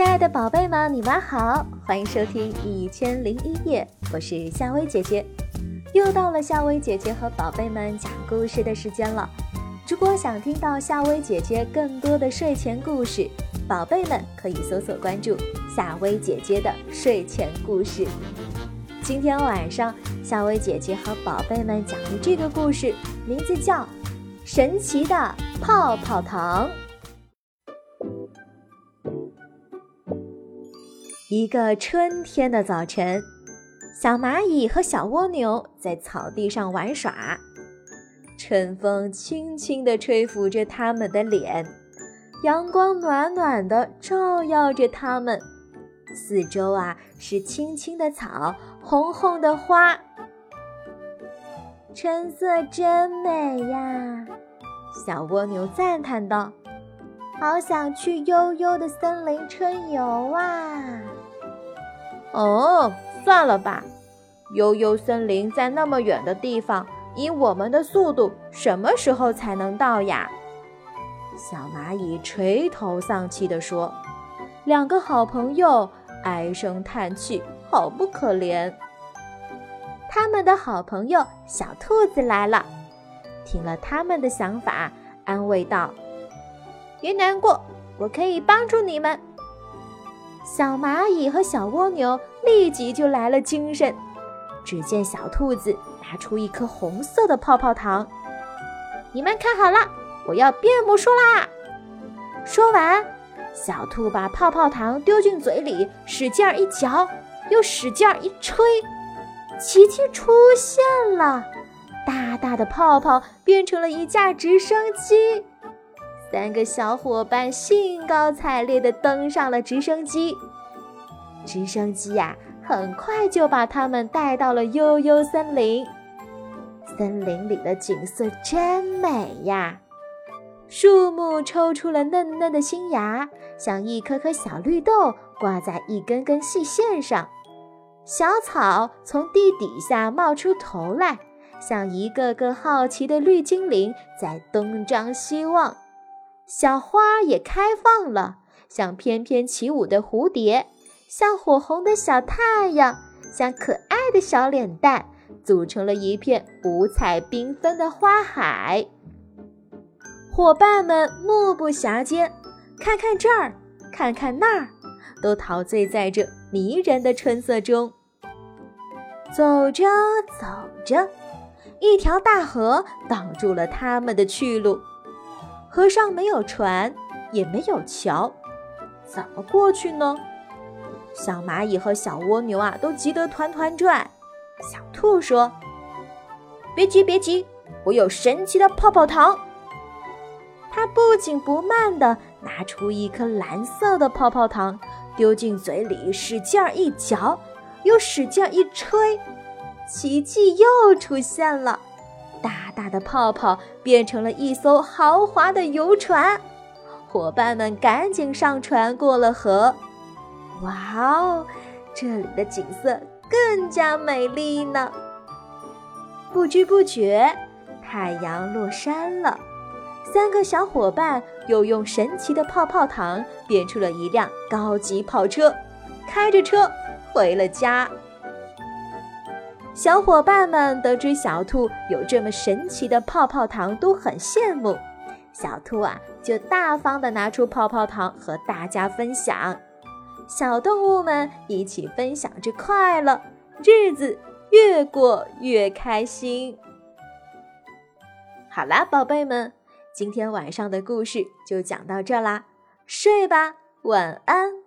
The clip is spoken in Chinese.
亲爱的宝贝们，你们好，欢迎收听《一千零一夜》，我是夏薇姐姐。又到了夏薇姐姐和宝贝们讲故事的时间了。如果想听到夏薇姐姐更多的睡前故事，宝贝们可以搜索关注夏薇姐姐的睡前故事。今天晚上，夏薇姐姐和宝贝们讲的这个故事名字叫《神奇的泡泡糖》。一个春天的早晨，小蚂蚁和小蜗牛在草地上玩耍，春风轻轻地吹拂着它们的脸，阳光暖暖的照耀着它们。四周啊是青青的草，红红的花，春色真美呀！小蜗牛赞叹道：“好想去悠悠的森林春游啊！”哦，算了吧，悠悠森林在那么远的地方，以我们的速度，什么时候才能到呀？小蚂蚁垂头丧气地说。两个好朋友唉声叹气，好不可怜。他们的好朋友小兔子来了，听了他们的想法，安慰道：“别难过，我可以帮助你们。”小蚂蚁和小蜗牛立即就来了精神。只见小兔子拿出一颗红色的泡泡糖，你们看好了，我要变魔术啦！说完，小兔把泡泡糖丢进嘴里，使劲一嚼，又使劲一吹，奇迹出现了，大大的泡泡变成了一架直升机。三个小伙伴兴高采烈地登上了直升机。直升机呀，很快就把他们带到了悠悠森林。森林里的景色真美呀！树木抽出了嫩嫩的新芽，像一颗颗小绿豆挂在一根根细线上。小草从地底下冒出头来，像一个个好奇的绿精灵在东张西望。小花也开放了，像翩翩起舞的蝴蝶，像火红的小太阳，像可爱的小脸蛋，组成了一片五彩缤纷的花海。伙伴们目不暇接，看看这儿，看看那儿，都陶醉在这迷人的春色中。走着走着，一条大河挡住了他们的去路。河上没有船，也没有桥，怎么过去呢？小蚂蚁和小蜗牛啊，都急得团团转。小兔说：“别急，别急，我有神奇的泡泡糖。”它不紧不慢地拿出一颗蓝色的泡泡糖，丢进嘴里，使劲一嚼，又使劲一吹，奇迹又出现了。大大的泡泡变成了一艘豪华的游船，伙伴们赶紧上船过了河。哇哦，这里的景色更加美丽呢！不知不觉，太阳落山了。三个小伙伴又用神奇的泡泡糖变出了一辆高级跑车，开着车回了家。小伙伴们得知小兔有这么神奇的泡泡糖，都很羡慕。小兔啊，就大方地拿出泡泡糖和大家分享。小动物们一起分享着快乐，日子越过越开心。好啦，宝贝们，今天晚上的故事就讲到这啦，睡吧，晚安。